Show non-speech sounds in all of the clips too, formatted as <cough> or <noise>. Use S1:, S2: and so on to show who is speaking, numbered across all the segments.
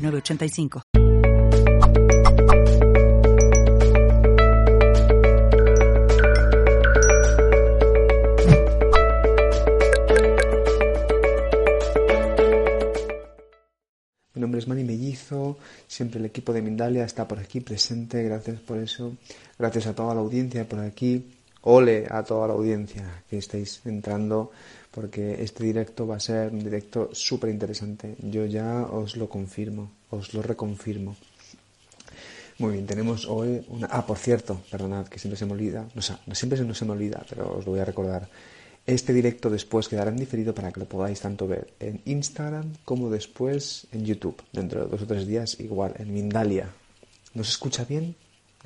S1: 985.
S2: Mi nombre es Mani Mellizo, siempre el equipo de Mindalia está por aquí presente, gracias por eso, gracias a toda la audiencia por aquí, ole a toda la audiencia que estáis entrando porque este directo va a ser un directo súper interesante. Yo ya os lo confirmo, os lo reconfirmo. Muy bien, tenemos hoy una... Ah, por cierto, perdonad que siempre se me olvida, no, sea, siempre se se me olvida, pero os lo voy a recordar. Este directo después quedará en diferido para que lo podáis tanto ver en Instagram como después en YouTube. Dentro de dos o tres días, igual, en Mindalia. ¿No se escucha bien?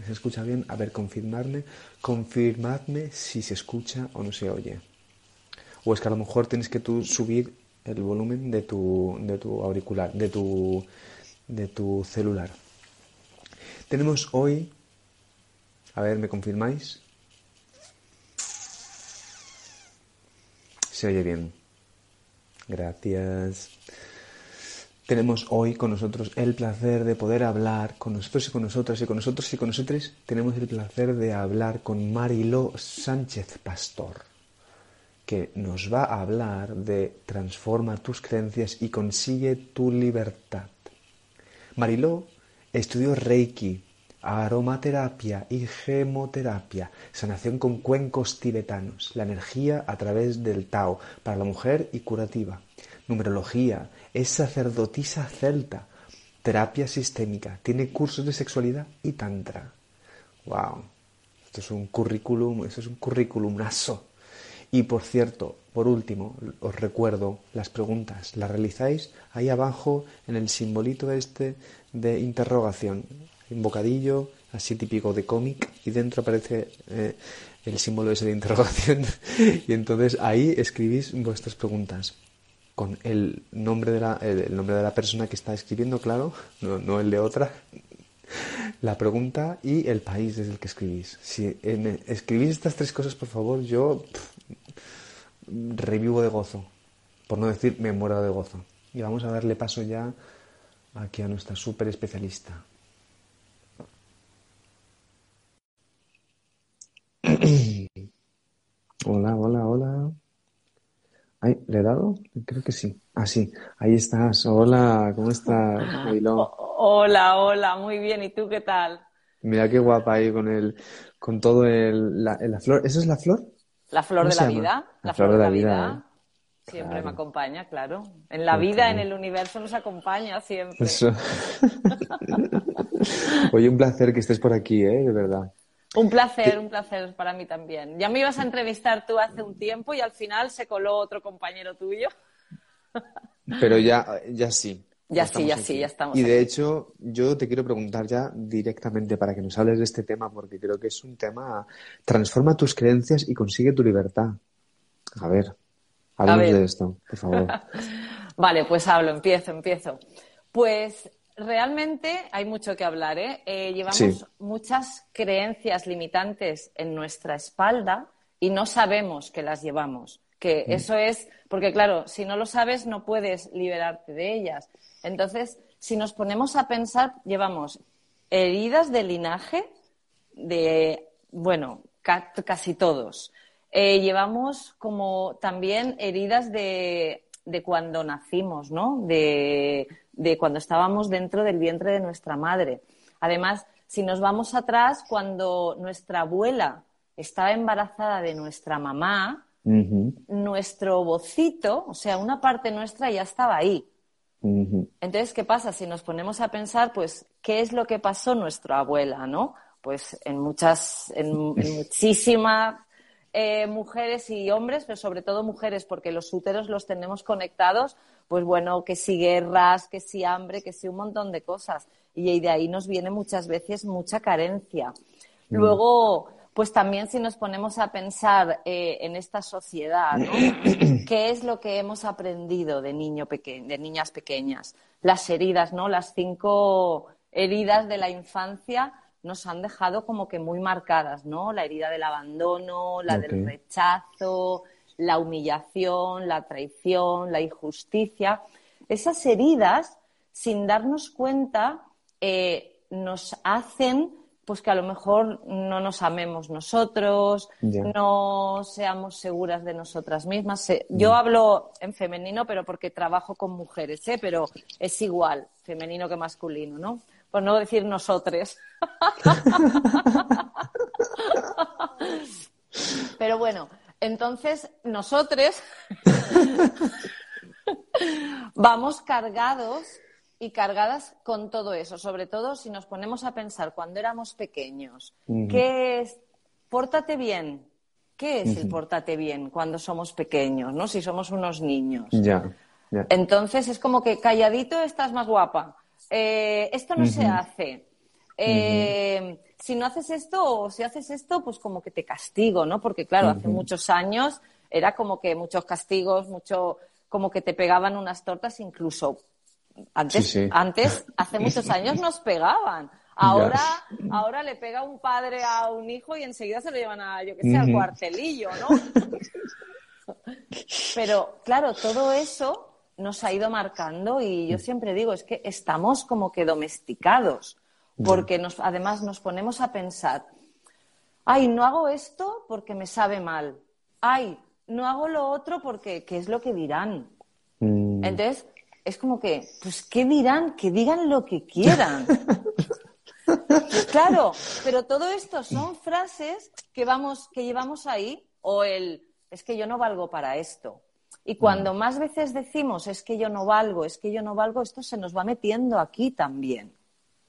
S2: ¿Se escucha bien? A ver, confirmadme, confirmadme si se escucha o no se oye o es que a lo mejor tienes que tú subir el volumen de tu, de tu auricular, de tu, de tu celular. Tenemos hoy, a ver, ¿me confirmáis? Se oye bien. Gracias. Tenemos hoy con nosotros el placer de poder hablar con nosotros y con nosotras y con nosotros y con nosotros tenemos el placer de hablar con Mariló Sánchez Pastor que nos va a hablar de transforma tus creencias y consigue tu libertad. Mariló estudió Reiki, aromaterapia y gemoterapia, sanación con cuencos tibetanos, la energía a través del Tao para la mujer y curativa, numerología, es sacerdotisa celta, terapia sistémica, tiene cursos de sexualidad y tantra. Wow, esto es un currículum, esto es un currículumazo y por cierto, por último, os recuerdo las preguntas, las realizáis ahí abajo en el simbolito este de interrogación, un bocadillo así típico de cómic y dentro aparece eh, el símbolo ese de interrogación. <laughs> Y entonces ahí escribís vuestras preguntas. Con el nombre de la, el nombre de la persona que está escribiendo, claro, no, el de otra, la pregunta y el país desde el que escribís. Si escribís estas tres cosas, por favor, yo revivo de gozo, por no decir me muero de gozo. Y vamos a darle paso ya aquí a nuestra super especialista. <clears throat> hola, hola, hola. Ay, ¿le he dado? Creo que sí. Ah, sí, ahí estás. Hola, ¿cómo estás, <laughs>
S3: Hola, hola, muy bien. ¿Y tú qué tal?
S2: Mira qué guapa ahí con el, con todo el, la, la flor. ¿Esa es la flor?
S3: La flor de la vida. La, flor, de la, vida. Siempre me acompaña, claro. En la vida, en el universo nos acompaña siempre. <laughs>
S2: Oye, un placer que estés por aquí, ¿eh? De verdad.
S3: Un placer, un placer para mí también. Ya me ibas a entrevistar tú hace un tiempo y al final se coló otro compañero tuyo.
S2: Pero ya, ya sí.
S3: Ya sí, ya sí, ya estamos.
S2: Y de hecho, yo te quiero preguntar ya directamente para que nos hables de este tema, porque creo que es un tema. Transforma tus creencias y consigue tu libertad. A ver, hablemos de esto, por favor. <laughs>
S3: vale, pues hablo, empiezo, empiezo. Pues realmente hay mucho que hablar, ¿eh? eh llevamos muchas creencias limitantes en nuestra espalda y no sabemos que las llevamos. Que mm. eso es, porque claro, si no lo sabes, no puedes liberarte de ellas. Entonces, si nos ponemos a pensar, llevamos heridas de linaje de, bueno, casi todos. Eh, llevamos como también heridas de, cuando nacimos, ¿no? De, de cuando estábamos dentro del vientre de nuestra madre. Además, si nos vamos atrás, cuando nuestra abuela estaba embarazada de nuestra mamá, nuestro bocito, o sea, una parte nuestra ya estaba ahí. Entonces, ¿qué pasa? Si nos ponemos a pensar, pues, ¿qué es lo que pasó nuestra abuela, no? Pues en muchas, en, <laughs> muchísimas eh, mujeres y hombres, pero sobre todo mujeres, porque los úteros los tenemos conectados pues bueno, que si guerras, que si hambre, que si un montón de cosas. Y de ahí nos viene muchas veces mucha carencia. Mm. Luego, pues también si nos ponemos a pensar eh, en esta sociedad, ¿no? <clears throat> ¿qué es lo que hemos aprendido de, niño de niñas pequeñas? Las heridas, ¿no? Las cinco heridas de la infancia nos han dejado como que muy marcadas, ¿no? La herida del abandono, la del rechazo, la humillación, la traición, la injusticia. Esas heridas, sin darnos cuenta, eh, nos hacen pues que a lo mejor no nos amemos nosotros, no seamos seguras de nosotras mismas. Yo hablo en femenino, pero porque trabajo con mujeres, ¿eh? pero es igual, femenino que masculino, ¿no? Por no decir nosotros. <laughs> pero bueno, entonces nosotros <laughs> vamos cargados y cargadas con todo eso, sobre todo si nos ponemos a pensar cuando éramos pequeños, ¿qué es? Pórtate bien. ¿Qué es el pórtate bien cuando somos pequeños, no? Si somos unos niños.
S2: Ya,
S3: Entonces es como que calladito estás más guapa. Eh, esto no se hace. Eh, si no haces esto o si haces esto, pues como que te castigo, ¿no? Porque claro, hace muchos años era como que muchos castigos, mucho como que te pegaban unas tortas incluso antes, antes, hace <laughs> muchos años nos pegaban. Ahora, ahora le pega un padre a un hijo y enseguida se lo llevan a, yo que sé, al cuartelillo, ¿no? <laughs> Pero, claro, todo eso nos ha ido marcando y yo siempre digo, es que estamos como que domesticados, porque nos, además nos ponemos a pensar, ay, no hago esto porque me sabe mal, ay, no hago lo otro porque, ¿qué es lo que dirán? Mm. Entonces, es como que, pues, ¿qué dirán? Que digan lo que quieran. <laughs> claro, pero todo esto son frases que vamos, que llevamos ahí, o el es que yo no valgo para esto. Y cuando mm. más veces decimos es que yo no valgo, es que yo no valgo, esto se nos va metiendo aquí también.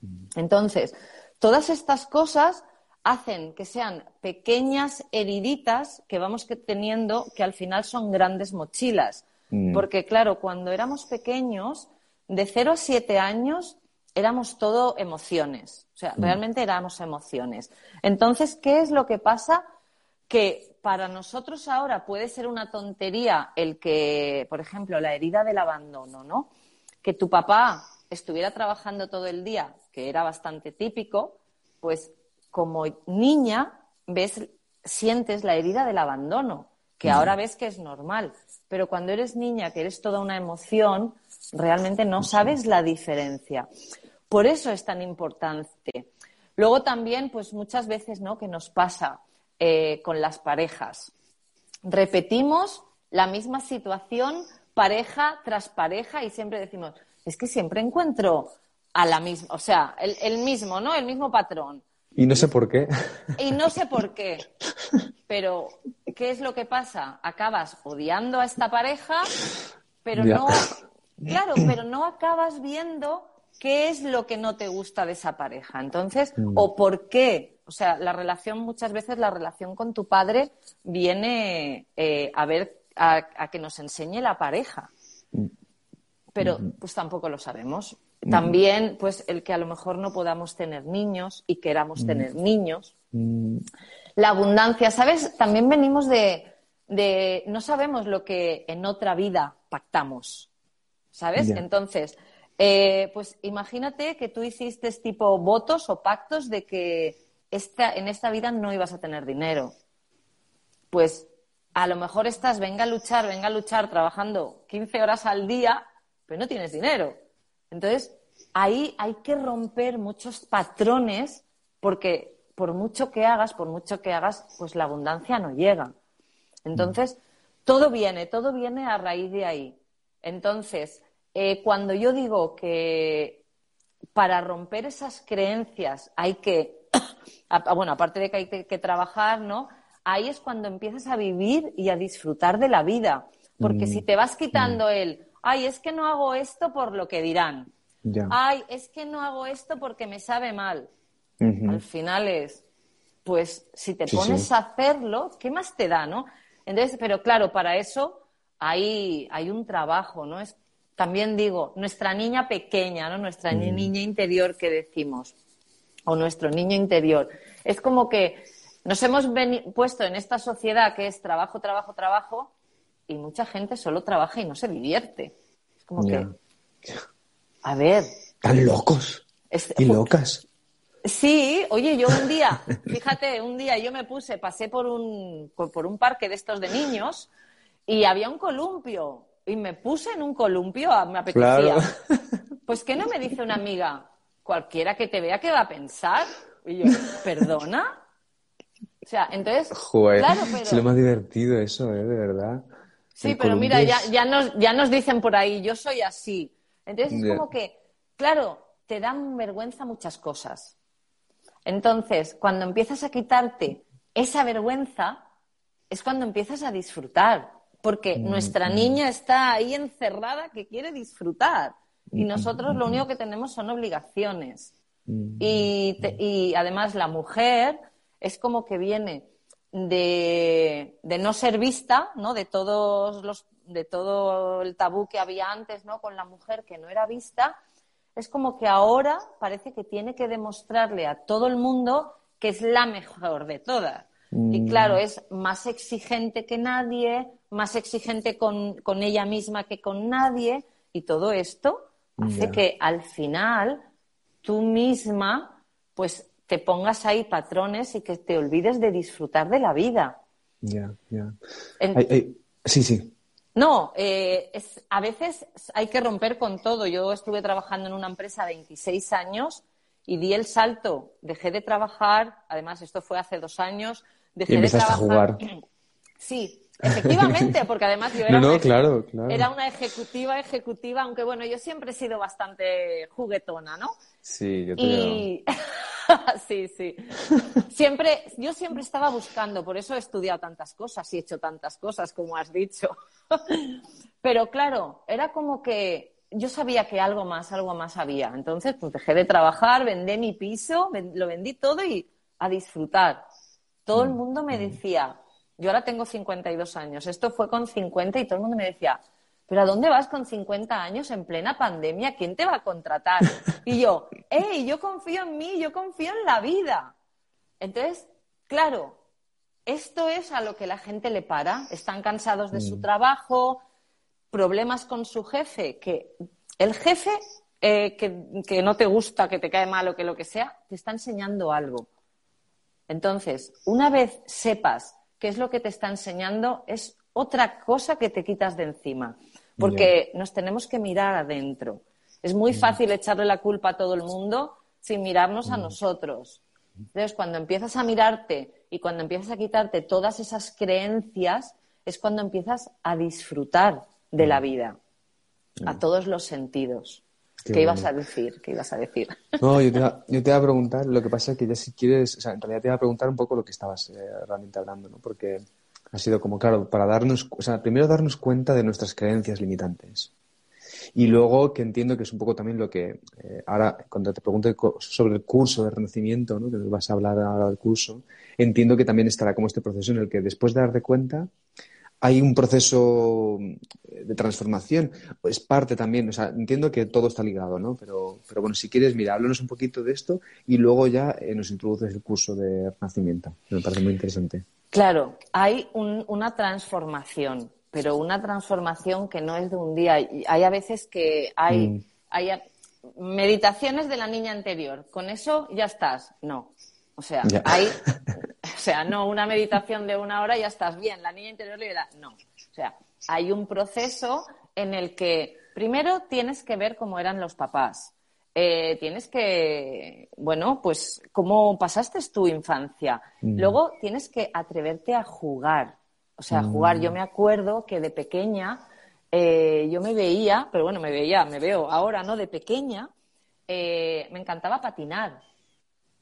S3: Mm. Entonces, todas estas cosas hacen que sean pequeñas heriditas que vamos teniendo que al final son grandes mochilas Mm. Porque, claro, cuando éramos pequeños, de 0 a 7 años, éramos todo emociones. O sea, mm. realmente éramos emociones. Entonces, ¿qué es lo que pasa? Que para nosotros ahora puede ser una tontería el que, por ejemplo, la herida del abandono, ¿no? Que tu papá estuviera trabajando todo el día, que era bastante típico, pues como niña ves, sientes la herida del abandono, que ahora ves que es normal pero cuando eres niña, que eres toda una emoción, realmente no sabes la diferencia. Por eso es tan importante. Luego también, pues muchas veces, ¿no? Que nos pasa eh, con las parejas. Repetimos la misma situación pareja tras pareja y siempre decimos, es que siempre encuentro a la misma, o sea, el, el mismo, ¿no? El mismo patrón.
S2: Y no sé por qué.
S3: Y no sé por qué. Pero, ¿qué es lo que pasa? Acabas odiando a esta pareja, pero no. Claro, pero no acabas viendo qué es lo que no te gusta de esa pareja. Entonces, mm. o por qué. O sea, la relación, muchas veces la relación con tu padre viene eh, a ver, a, que nos enseñe la pareja. Pero, mm. pues tampoco lo sabemos. También, pues, el que a lo mejor no podamos tener niños y queramos tener niños la abundancia, ¿sabes? También venimos de, de, no sabemos lo que en otra vida pactamos, ¿sabes? Entonces, eh, pues imagínate que tú hiciste tipo votos o pactos de que esta, en esta vida no ibas a tener dinero. Pues a lo mejor estás, venga a luchar, venga a luchar trabajando 15 horas al día, pero no tienes dinero. Entonces, ahí hay que romper muchos patrones porque por mucho que hagas, por mucho que hagas, pues la abundancia no llega. Entonces, todo viene, todo viene a raíz de ahí. Entonces, eh, cuando yo digo que para romper esas creencias hay que, <coughs> bueno, aparte de que hay que, trabajar, ¿no? Ahí es cuando empiezas a vivir y a disfrutar de la vida. Porque si mm. te vas quitando mm. el, ay, es que no hago esto por lo que dirán. Ay, es que no hago esto porque me sabe mal. Al final es, pues si te pones a hacerlo, ¿qué más te da, no? Entonces, pero claro, para eso hay, hay un trabajo, ¿no? Es también digo, nuestra niña pequeña, ¿no? Nuestra mm. niña interior que decimos, o nuestro niño interior. Es como que nos hemos puesto en esta sociedad que es trabajo, trabajo, trabajo, y mucha gente solo trabaja y no se divierte. Es como que, a ver.
S2: Tan locos y locas.
S3: Sí, oye, yo un día, fíjate, un día yo me puse, pasé por un, por un parque de estos de niños y había un columpio y me puse en un columpio, ah, me apetecía. Pues ¿qué no me dice una amiga? Cualquiera que te vea, ¿qué va a pensar? Y yo, ¿perdona? O sea, entonces.
S2: claro, pero... es lo más divertido eso, ¿eh? De verdad.
S3: Sí, pero mira, ya, ya, nos, ya nos dicen por ahí, yo soy así. Entonces es como que, claro, te dan vergüenza muchas cosas. Entonces, cuando empiezas a quitarte esa vergüenza, es cuando empiezas a disfrutar porque mm, nuestra mm. niña está ahí encerrada que quiere disfrutar y mm, nosotros lo único que tenemos son obligaciones. Y, además la mujer es como que viene de, no ser vista, ¿no? De todos los de todo el tabú que había antes, ¿no? Con la mujer que no era vista, es como que ahora parece que tiene que demostrarle a todo el mundo que es la mejor de todas. Y claro, es más exigente que nadie, más exigente con, ella misma que con nadie y todo esto hace que al final tú misma pues te pongas ahí patrones y que te olvides de disfrutar de la vida.
S2: Ya, ya. Sí, sí.
S3: No, eh, a veces hay que romper con todo. Yo estuve trabajando en una empresa 26 años y di el salto. Dejé de trabajar, además esto fue hace dos años, dejé de trabajar. A jugar. <clears throat> Sí, Efectivamente, <laughs> porque además yo era, una, era una ejecutiva, ejecutiva, aunque bueno, yo siempre he sido bastante juguetona, ¿no?
S2: Sí, yo te
S3: y... <laughs> <laughs> sí, sí. Siempre, yo siempre estaba buscando, por eso he estudiado tantas cosas y he hecho tantas cosas, como has dicho. <laughs> Pero claro, era como que yo sabía que algo más, algo más había. Entonces, pues dejé de trabajar, vendí mi piso, lo vendí todo y a disfrutar. Todo el mm, mundo me mm. decía, yo ahora tengo 52 años. Esto fue con 50 y todo el mundo me decía, ¿pero a dónde vas con 50 años en plena pandemia? ¿Quién te va a contratar? Y yo, ¡hey! Yo confío en mí, yo confío en la vida. Entonces, claro, esto es a lo que la gente le para. Están cansados de su mm. trabajo, problemas con su jefe, que el jefe eh, que, que no te gusta, que te cae mal o que lo que sea, te está enseñando algo. Entonces, una vez sepas qué es lo que te está enseñando, es otra cosa que te quitas de encima. Porque nos tenemos que mirar adentro. Es muy fácil echarle la culpa a todo el mundo sin mirarnos a nosotros. Entonces, cuando empiezas a mirarte y cuando empiezas a quitarte todas esas creencias, es cuando empiezas a disfrutar de la vida, a todos los sentidos. Qué, ibas a decir? ¿Qué ibas a decir?
S2: No, yo te, iba, a preguntar, lo que pasa es que ya si quieres, o sea, en realidad te iba a preguntar un poco lo que estabas eh, realmente hablando, ¿no? Porque ha sido como, claro, para darnos, o sea, primero darnos cuenta de nuestras creencias limitantes. Y luego, que entiendo que es un poco también lo que, eh, ahora, cuando te pregunte sobre el curso de renacimiento, ¿no? que nos vas a hablar ahora del curso, entiendo que también estará como este proceso en el que después de darte cuenta, hay un proceso de transformación, es parte también, o sea, entiendo que todo está ligado, ¿no? Pero, pero bueno, si quieres, mira, háblanos un poquito de esto y luego ya eh, nos introduces el curso de Renacimiento, me parece muy interesante.
S3: Claro, hay una transformación, pero una transformación que no es de un día. Hay a veces que hay, mm. hay meditaciones de la niña anterior, con eso ya estás. No, o sea, hay, <laughs> o sea, no una meditación de una hora ya estás bien, la niña interior le da, no. O sea, hay un proceso en el que primero tienes que ver cómo eran los papás. Eh, tienes que, bueno, pues cómo pasaste tu infancia. Mm. Luego tienes que atreverte a jugar. O sea, mm. jugar. Yo me acuerdo que de pequeña eh, yo me veía, pero bueno, me veía, me veo ahora, ¿no? De pequeña eh, me encantaba patinar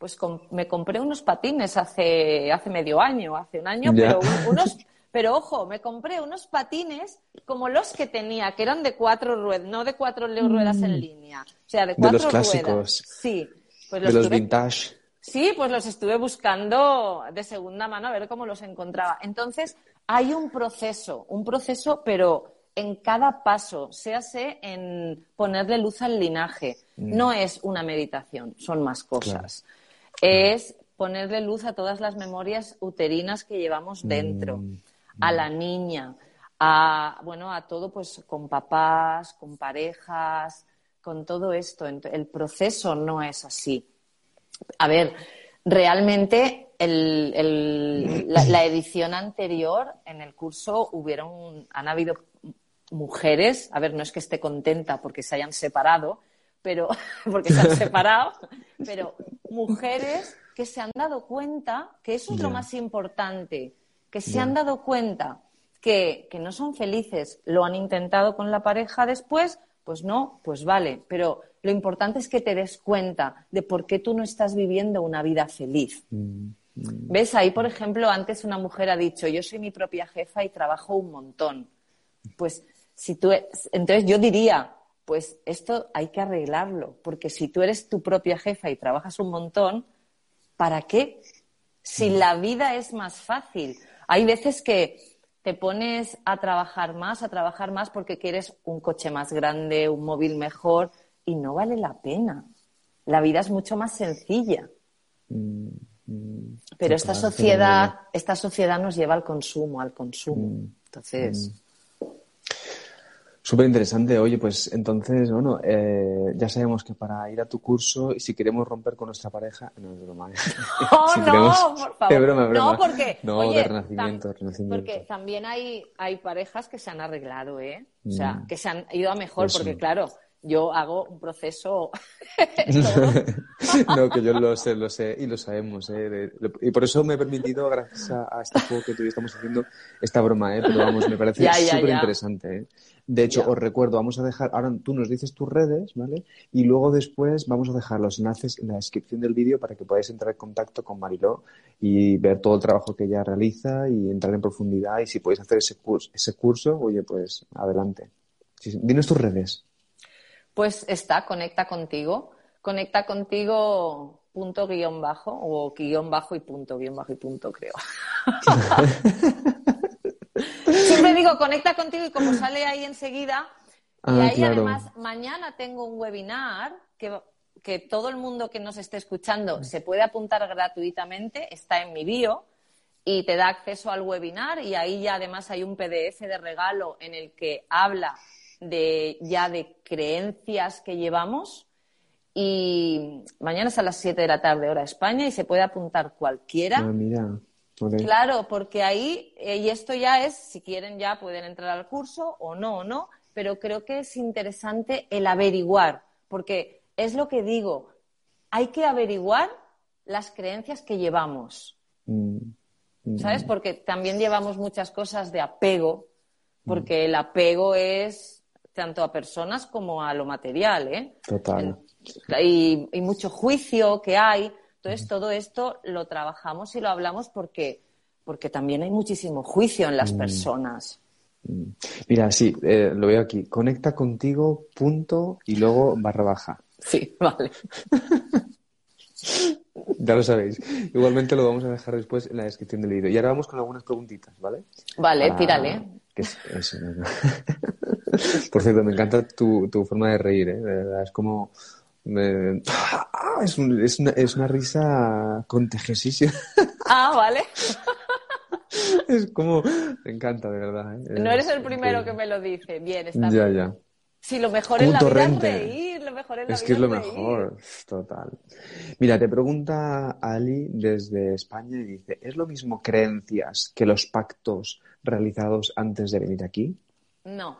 S3: pues me compré unos patines hace, hace medio año, hace un año, pero unos, <laughs> pero ojo, me compré unos patines como los que tenía, que eran de cuatro ruedas, no de cuatro ruedas en mm. línea, o sea, de cuatro
S2: de los clásicos.
S3: Sí.
S2: Pues los de los vintage.
S3: Sí, pues los estuve buscando de segunda mano a ver cómo los encontraba. Entonces, hay un proceso, un proceso, pero en cada paso, séase en ponerle luz al linaje. Mm. No es una meditación, son más cosas. Es ponerle luz a todas las memorias uterinas que llevamos dentro, mm. A la niña, a bueno, a todo pues con papás, con parejas, con todo esto. El proceso no es así. A ver, realmente la, edición anterior en el curso hubieron, han habido mujeres, a ver, no es que esté contenta porque se hayan separado, pero <laughs> porque se han <laughs> separado, pero mujeres que se han dado cuenta que eso es lo más importante, que se han dado cuenta que, que no son felices, lo han intentado con la pareja después, pues no, pues vale, pero lo importante es que te des cuenta de por qué tú no estás viviendo una vida feliz. Mm, mm. ¿Ves? Ahí, por ejemplo, antes una mujer ha dicho, yo soy mi propia jefa y trabajo un montón. Pues si tú, entonces yo diría, pues esto hay que arreglarlo, porque si tú eres tu propia jefa y trabajas un montón, ¿para qué? Si mm. la vida es más fácil. Hay veces que te pones a trabajar más, a trabajar más porque quieres un coche más grande, un móvil mejor, y no vale la pena. La vida es mucho más sencilla. Mm, mm, pero esta sociedad, esta sociedad nos lleva al consumo, al consumo. Mm, Entonces.
S2: Súper interesante. Oye, pues entonces, bueno, eh, ya sabemos que para ir a tu curso y si queremos romper con nuestra pareja, no es broma. ¿eh? <laughs> <laughs>
S3: Oh, no, por favor.
S2: broma, broma.
S3: No, porque.
S2: No, de renacimiento, renacimiento.
S3: Porque también hay, hay parejas que se han arreglado, ¿eh? O sea, que se han ido a mejor, porque claro, yo hago un proceso. <laughs> <laughs>
S2: no, que yo lo sé, lo sé y lo sabemos. ¿eh? y por eso me he permitido, gracias a, este juego que tú estamos haciendo, esta broma, ¿eh? pero vamos, me parece <laughs> súper interesante. ¿eh? De hecho, os recuerdo, vamos a dejar, ahora tú nos dices tus redes, ¿vale? Y luego después vamos a dejar los enlaces en la descripción del vídeo para que podáis entrar en contacto con Mariló y ver todo el trabajo que ella realiza y entrar en profundidad. Y si podéis hacer ese curso, ese curso oye, pues adelante. Dinos tus redes
S3: pues está, conecta contigo. Conecta contigo punto guion bajo o guion bajo y punto guion bajo y punto creo. <laughs> Siempre digo conecta contigo y como sale ahí enseguida. y ah, ahí además mañana tengo un webinar que, que todo el mundo que nos esté escuchando se puede apuntar gratuitamente, está en mi bio y te da acceso al webinar y ahí ya además hay un PDF de regalo en el que habla de ya de creencias que llevamos. Y mañana es a las 7 de la tarde, hora España, y se puede apuntar cualquiera.
S2: Ah,
S3: claro, porque ahí, eh, y esto ya es, si quieren ya pueden entrar al curso o no, o no, pero creo que es interesante el averiguar, porque es lo que digo, hay que averiguar las creencias que llevamos. Mm, mm. ¿Sabes? Porque también llevamos muchas cosas de apego, porque el apego es tanto a personas como a lo material, ¿eh?
S2: Total.
S3: Y, mucho juicio que hay. Entonces, todo esto lo trabajamos y lo hablamos porque, porque también hay muchísimo juicio en las mm. personas.
S2: Mm. Mira, sí, eh, lo veo aquí. Conecta contigo, punto, y luego barra baja.
S3: Sí, <laughs> vale.
S2: ya lo sabéis. Igualmente lo vamos a dejar después en la descripción del vídeo. Y ahora vamos con algunas preguntitas, ¿vale?
S3: Vale, tírale. <laughs>
S2: Por cierto, me encanta tu, tu forma de reír, ¿eh? De verdad, es como... Es, es, una, es una risa contagiosísima.
S3: Ah, vale. <laughs>
S2: Es como... Me encanta, de verdad.
S3: ¿eh? No eres el primero que me lo dice. Bien, está
S2: ya, Ya,
S3: Sí, lo mejor es la vida es reír, lo mejor es la
S2: Es que es lo mejor, total. Mira, te pregunta Ali desde España y dice, ¿es lo mismo creencias que los pactos realizados antes de venir aquí?
S3: No.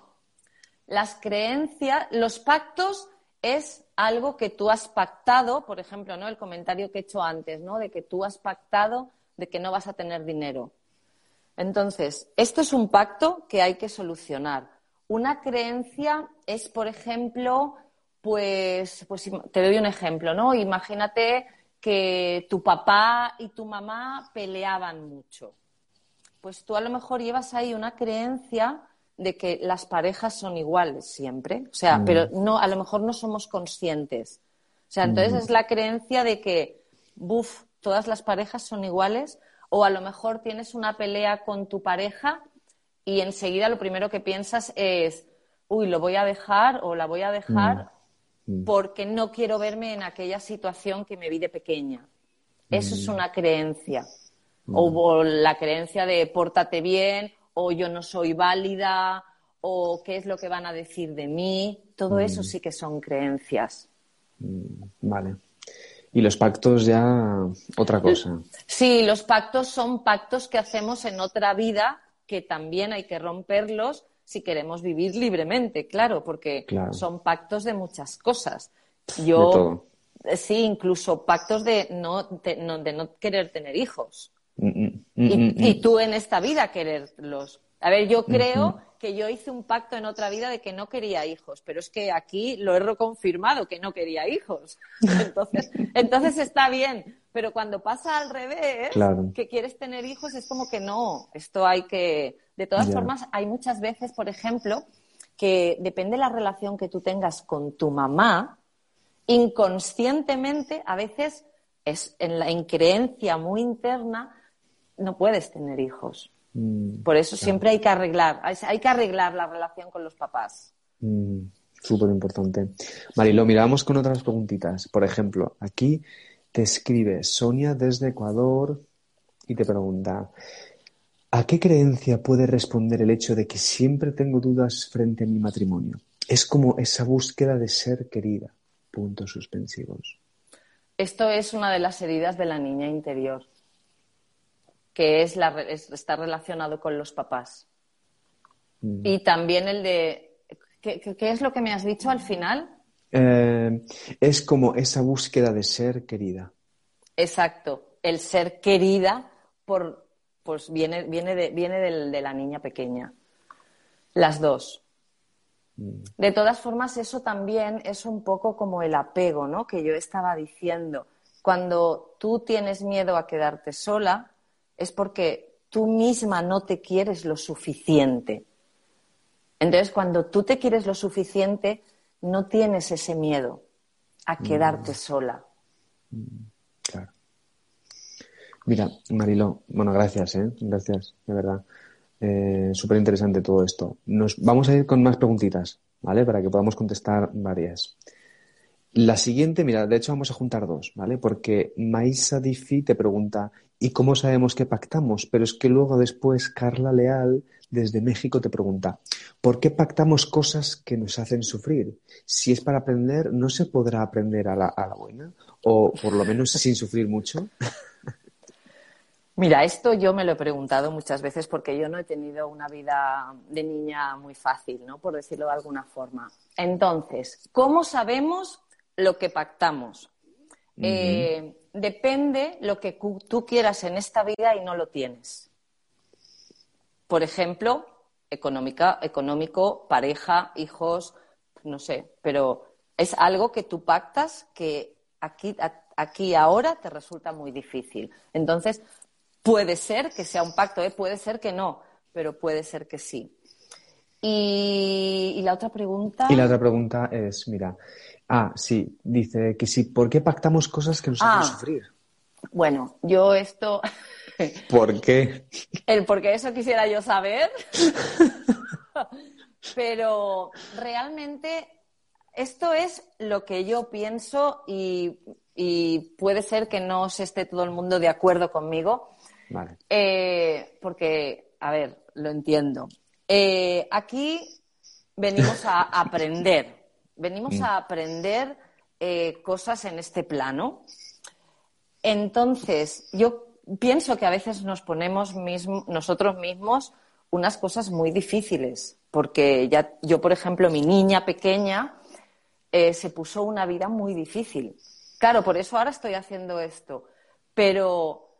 S3: Las creencias, los pactos es algo que tú has pactado, por ejemplo, ¿no? El comentario que he hecho antes, ¿no? De que tú has pactado de que no vas a tener dinero. Entonces, esto es un pacto que hay que solucionar. Una creencia es, por ejemplo, pues, pues te doy un ejemplo, ¿no? Imagínate que tu papá y tu mamá peleaban mucho. Pues tú a lo mejor llevas ahí una creencia de que las parejas son iguales siempre, o sea, mm. pero no, a lo mejor no somos conscientes. O sea, entonces mm. es la creencia de que, buf, todas las parejas son iguales, o a lo mejor tienes una pelea con tu pareja y enseguida lo primero que piensas es, uy, lo voy a dejar o la voy a dejar mm. Mm. porque no quiero verme en aquella situación que me vi de pequeña. Eso es mm. una creencia. O la creencia de pórtate bien, o yo no soy válida, o qué es lo que van a decir de mí. Todo eso sí que son creencias.
S2: Vale. Y los pactos ya otra cosa.
S3: Sí, los pactos son pactos que hacemos en otra vida que también hay que romperlos si queremos vivir libremente, claro, porque son pactos de muchas cosas. Yo, eh, sí, incluso pactos de no, de no, querer tener hijos. Mm, mm, mm, y, tú en esta vida quererlos. A ver, yo creo que yo hice un pacto en otra vida de que no quería hijos, pero es que aquí lo he reconfirmado que no quería hijos. <laughs> Entonces, entonces está bien. Pero cuando pasa al revés, que quieres tener hijos, es como que no, esto hay que... De todas formas, hay muchas veces, por ejemplo, que depende de la relación que tú tengas con tu mamá, inconscientemente, a veces, es en la increencia muy interna, no puedes tener hijos. Mm, Por eso siempre hay que arreglar, hay, que arreglar la relación con los papás.
S2: Mm, súper importante. Marilo, miramos con otras preguntitas. Por ejemplo, aquí te escribe Sonia desde Ecuador y te pregunta, ¿a qué creencia puede responder el hecho de que siempre tengo dudas frente a mi matrimonio? Es como esa búsqueda de ser querida. Puntos suspensivos.
S3: Esto es una de las heridas de la niña interior que es la, está relacionado con los papás. Mm. Y también el de, ¿qué, es lo que me has dicho al final?
S2: Eh, es como esa búsqueda de ser querida.
S3: Exacto, el ser querida por, pues viene, viene, de, viene de la niña pequeña. Las dos. Mm. De todas formas, eso también es un poco como el apego, ¿no? Que yo estaba diciendo. Cuando tú tienes miedo a quedarte sola, es porque tú misma no te quieres lo suficiente. Entonces, cuando tú te quieres lo suficiente, no tienes ese miedo a mm. quedarte sola. Mm, claro.
S2: Mira, Marilo, bueno, gracias, ¿eh? Gracias, de verdad. Eh, Súper interesante todo esto. Nos, vamos a ir con más preguntitas, ¿vale? Para que podamos contestar varias. La siguiente, mira, de hecho vamos a juntar dos, ¿vale? Porque Maisa Diffi te pregunta, ¿y cómo sabemos que pactamos? Pero es que luego después Carla Leal desde México te pregunta, ¿por qué pactamos cosas que nos hacen sufrir? Si es para aprender, ¿no se podrá aprender a la, a la buena? O por lo menos sin sufrir mucho. <laughs>
S3: Mira, esto yo me lo he preguntado muchas veces porque yo no he tenido una vida de niña muy fácil, ¿no? Por decirlo de alguna forma. Entonces, ¿cómo sabemos lo que pactamos. Eh, depende lo que tú quieras en esta vida y no lo tienes. Por ejemplo, económica, económico, pareja, hijos, no sé, pero es algo que tú pactas que aquí, aquí ahora te resulta muy difícil. Entonces, puede ser que sea un pacto, ¿eh? puede ser que no, pero puede ser que sí. Y, y, la otra pregunta.
S2: Y la otra pregunta es, mira, Ah, sí, dice que sí. ¿Por qué pactamos cosas que nos hacen ah. sufrir?
S3: Bueno, yo esto. <laughs>
S2: ¿Por qué?
S3: El por qué eso quisiera yo saber. <laughs> Pero realmente esto es lo que yo pienso y, puede ser que no se esté todo el mundo de acuerdo conmigo. Vale. Eh, porque, a ver, lo entiendo. Eh, aquí venimos a aprender venimos mm. a aprender eh, cosas en este plano. Entonces, yo pienso que a veces nos ponemos nosotros mismos unas cosas muy difíciles, porque ya yo, por ejemplo, mi niña pequeña eh, se puso una vida muy difícil. Claro, por eso ahora estoy haciendo esto, pero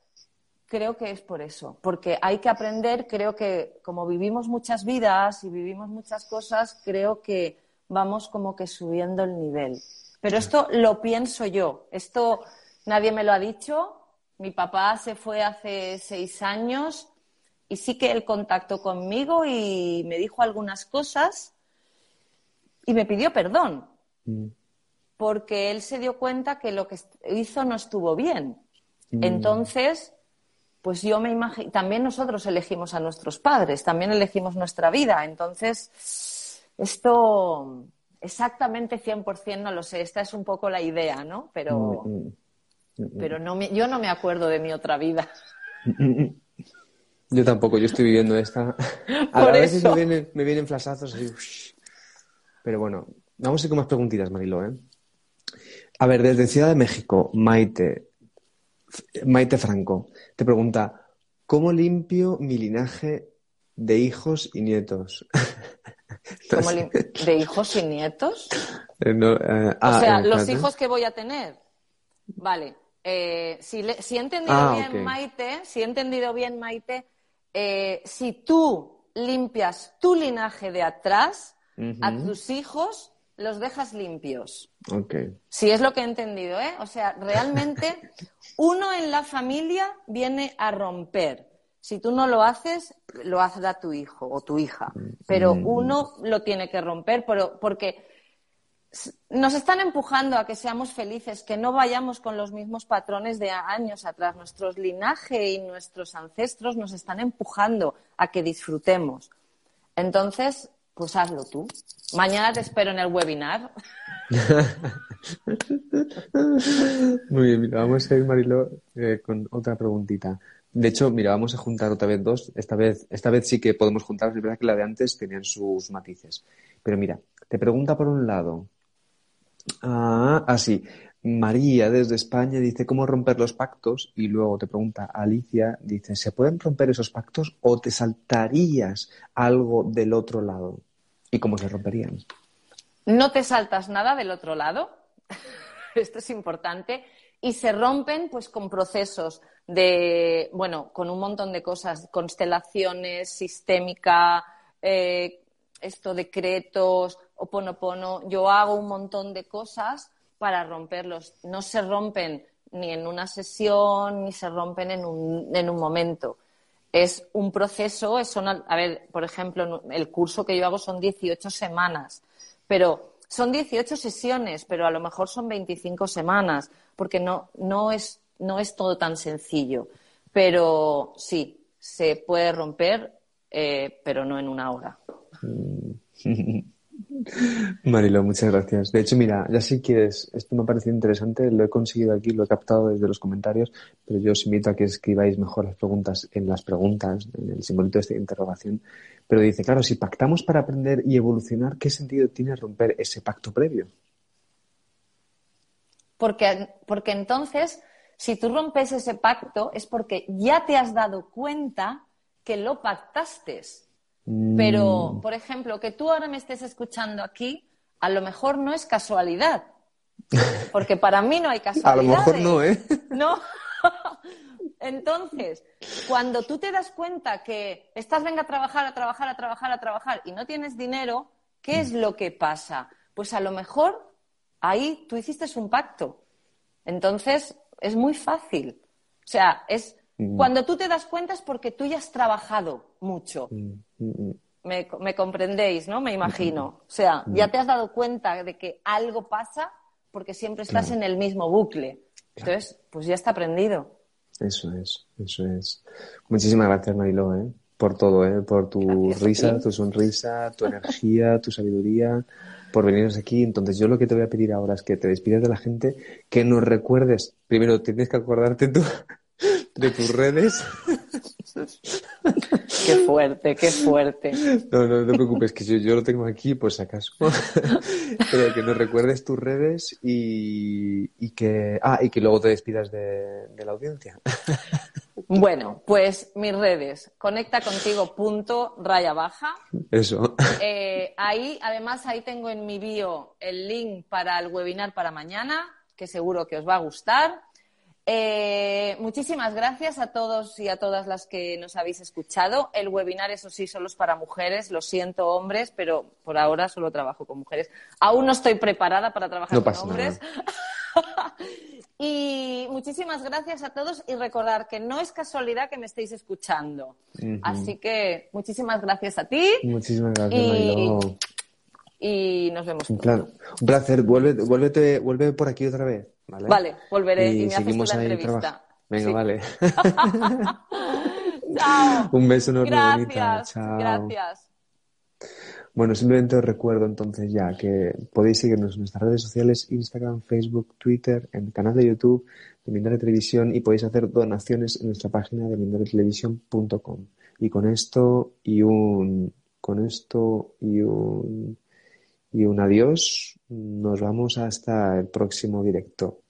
S3: creo que es por eso, porque hay que aprender, creo que como vivimos muchas vidas y vivimos muchas cosas, creo que vamos como que subiendo el nivel. Pero esto lo pienso yo. Esto nadie me lo ha dicho. Mi papá se fue hace seis años y sí que él contactó conmigo y me dijo algunas cosas y me pidió perdón. Mm. Porque él se dio cuenta que lo que hizo no estuvo bien. Mm. Entonces, pues yo me imagino, también nosotros elegimos a nuestros padres, también elegimos nuestra vida. Entonces, esto exactamente 100% no lo sé. Esta es un poco la idea, ¿no? Pero, mm, mm, mm, pero no yo no me acuerdo de mi otra vida. <laughs>
S2: Yo tampoco, yo estoy viviendo esta. <laughs> A veces me vienen, me vienen así. Pero bueno, vamos a ir con más preguntitas, Marilo, ¿eh? A ver, desde Ciudad de México, Maite, Maite Franco, te pregunta, ¿cómo limpio mi linaje de hijos y nietos? <laughs>
S3: ¿Cómo ¿De hijos y nietos?
S2: Eh,
S3: eh, ah, o sea, los hijos que voy a tener. Vale. Eh, si, he entendido ah, bien, Maite, si he entendido bien, Maite, si tú limpias tu linaje de atrás, a tus hijos los dejas limpios.
S2: Okay.
S3: Si es lo que he entendido, ¿eh? O sea, realmente <laughs> uno en la familia viene a romper. Si tú no lo haces, lo hace tu hijo o tu hija. Pero mm. uno lo tiene que romper porque nos están empujando a que seamos felices, que no vayamos con los mismos patrones de años atrás. Nuestros linaje y nuestros ancestros nos están empujando a que disfrutemos. Entonces, pues hazlo tú. Mañana te espero en el webinar. <laughs>
S2: Muy bien, mira, vamos a ir, Marilo, eh, con otra preguntita. De hecho, mira, vamos a juntar otra vez dos. Esta vez, esta vez sí que podemos juntar. Es verdad que la de antes tenían sus matices. Pero mira, te pregunta por un lado. Ah, así. Ah, María desde España dice cómo romper los pactos y luego te pregunta Alicia, dice, ¿se pueden romper esos pactos o te saltarías algo del otro lado? ¿Y cómo se romperían?
S3: No te saltas nada del otro lado. <laughs> Esto es importante. Y se rompen pues con procesos de, bueno, con un montón de cosas, constelaciones, sistémica, eh, esto, decretos, oponopono. Yo hago un montón de cosas para romperlos. No se rompen ni en una sesión, ni se rompen en un, en un momento. Es un proceso, son, a ver, por ejemplo, el curso que yo hago son 18 semanas, pero son 18 sesiones, pero a lo mejor son 25 semanas, porque no, no, es, no es todo tan sencillo. Pero sí, se puede romper, eh, pero no en una hora. <laughs>
S2: Marilo, muchas gracias. De hecho, mira, ya si quieres, esto me ha parecido interesante, lo he conseguido aquí, lo he captado desde los comentarios, pero yo os invito a que escribáis mejor las preguntas en las preguntas, en el simbolito de esta interrogación. Pero dice, claro, si pactamos para aprender y evolucionar, ¿qué sentido tiene romper ese pacto previo?
S3: Porque, porque entonces, si tú rompes ese pacto, es porque ya te has dado cuenta que lo pactaste. Pero, mm. por ejemplo, que tú ahora me estés escuchando aquí, a lo mejor no es casualidad. Porque para mí no hay casualidad. <laughs>
S2: A lo mejor no, ¿eh? <laughs>
S3: No. Entonces, cuando tú te das cuenta que estás venga a trabajar, a trabajar, a trabajar, a trabajar y no tienes dinero, ¿qué es lo que pasa? Pues a lo mejor ahí tú hiciste un pacto. Entonces, es muy fácil. O sea, es Mm. Cuando tú te das cuenta es porque tú ya has trabajado mucho. Mm, mm, me, comprendéis, ¿no? Me imagino. O sea, ya te has dado cuenta de que algo pasa porque siempre estás en el mismo bucle. Entonces, pues ya está aprendido.
S2: Eso es, eso es. Muchísimas gracias, Marilo, ¿eh? por todo, ¿eh? por tu risa, tu sonrisa, tu energía, tu sabiduría, por venirnos aquí. Entonces, yo lo que te voy a pedir ahora es que te despidas de la gente, que nos recuerdes. Primero, tienes que acordarte tú de tus redes. <laughs>
S3: Qué fuerte, qué fuerte.
S2: No, no, no te preocupes, que yo, yo lo tengo aquí, pues acaso. <laughs> Pero que nos recuerdes tus redes y, y, que. Ah, y que luego te despidas de, de la audiencia. <laughs>
S3: Bueno, pues mis redes, conecta contigo punto raya baja.
S2: Eso.
S3: Eh, ahí, además, ahí tengo en mi bio el link para el webinar para mañana, que seguro que os va a gustar. Eh, muchísimas gracias a todos y a todas las que nos habéis escuchado. El webinar, eso sí, solo es para mujeres. Lo siento, hombres, pero por ahora solo trabajo con mujeres. Aún no estoy preparada para trabajar con hombres. <laughs> y muchísimas gracias a todos y recordar que no es casualidad que me estéis escuchando. Así que muchísimas gracias a ti.
S2: Muchísimas gracias,
S3: y, nos vemos.
S2: Un, un placer. Vuelve, vuelve por aquí otra vez. ¿Vale?
S3: volveré y, me haces la entrevista.
S2: Venga, vale. <laughs>
S3: Chao.
S2: Un beso enorme,
S3: gracias,
S2: bonita. Chao.
S3: Gracias.
S2: Bueno, simplemente os recuerdo entonces ya que podéis seguirnos en nuestras redes sociales, Instagram, Facebook, Twitter, en el canal de YouTube de Mindare Televisión y podéis hacer donaciones en nuestra página de mindaretelevisión.com. Y con esto y un con esto y un y un adiós, nos vamos hasta el próximo directo.